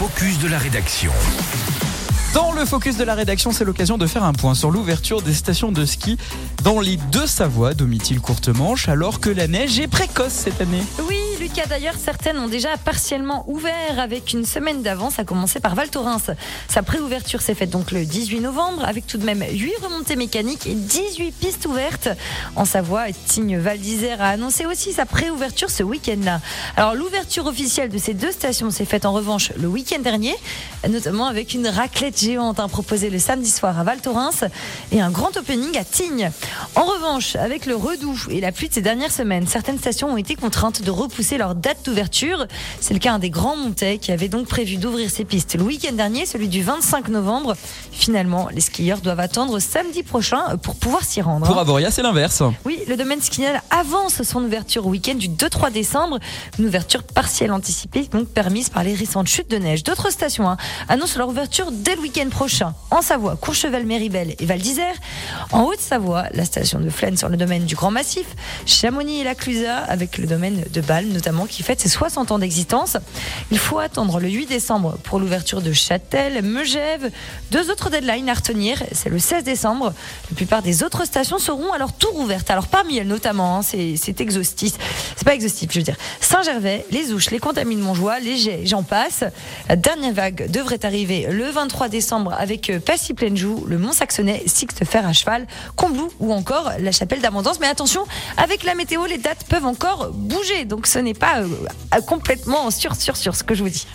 focus de la rédaction. Dans le focus de la rédaction, c'est l'occasion de faire un point sur l'ouverture des stations de ski dans les deux Savoie, Domitil Courte Manche, alors que la neige est précoce cette année. Oui, Lucas, d'ailleurs, certaines ont déjà partiellement ouvert avec une semaine d'avance, à commencer par Val Thorens. Sa préouverture s'est faite donc le 18 novembre, avec tout de même 8 remontées mécaniques et 18 pistes ouvertes. En Savoie, Tignes Val d'Isère a annoncé aussi sa préouverture ce week-end-là. Alors, l'ouverture officielle de ces deux stations s'est faite en revanche le week-end dernier, notamment avec une raclette géante hein, proposée le samedi soir à Val Thorens et un grand opening à Tignes. En revanche, avec le redoux et la pluie de ces dernières semaines, certaines stations ont été contraintes de repousser leur date d'ouverture. C'est le cas des Grands Montets qui avait donc prévu d'ouvrir ses pistes le week-end dernier, celui du 25 novembre. Finalement, les skieurs doivent attendre samedi prochain pour pouvoir s'y rendre. Pour Avoria, c'est l'inverse. Oui, le domaine skial avance son ouverture au week-end du 2-3 décembre. Une ouverture partielle anticipée, donc permise par les récentes chutes de neige. D'autres stations hein, annoncent leur ouverture dès le week-end prochain. En Savoie, Courchevel, Méribel et Val d'Isère. En Haute-Savoie, la station de Flaine sur le domaine du Grand Massif. Chamonix et la Clusaz avec le domaine de Bâle notamment qui fête ses 60 ans d'existence. Il faut attendre le 8 décembre pour l'ouverture de Châtel, Megève. Deux autres deadlines à retenir, c'est le 16 décembre. La plupart des autres stations seront alors tout rouvertes. Alors parmi elles notamment, hein, c'est exhaustif. C'est pas exhaustif, je veux dire. Saint-Gervais, les Ouches, les Contamines Montjoie, les Jets, j'en passe. La dernière vague devrait arriver le 23 décembre avec Passy Pleine Joue, le Mont-Saxonnais, Sixte Fer à cheval, Combloux ou encore la Chapelle d'Abondance. Mais attention, avec la météo, les dates peuvent encore bouger. Donc ce n'est pas euh, complètement sûr, sûr, sur ce que je vous dis.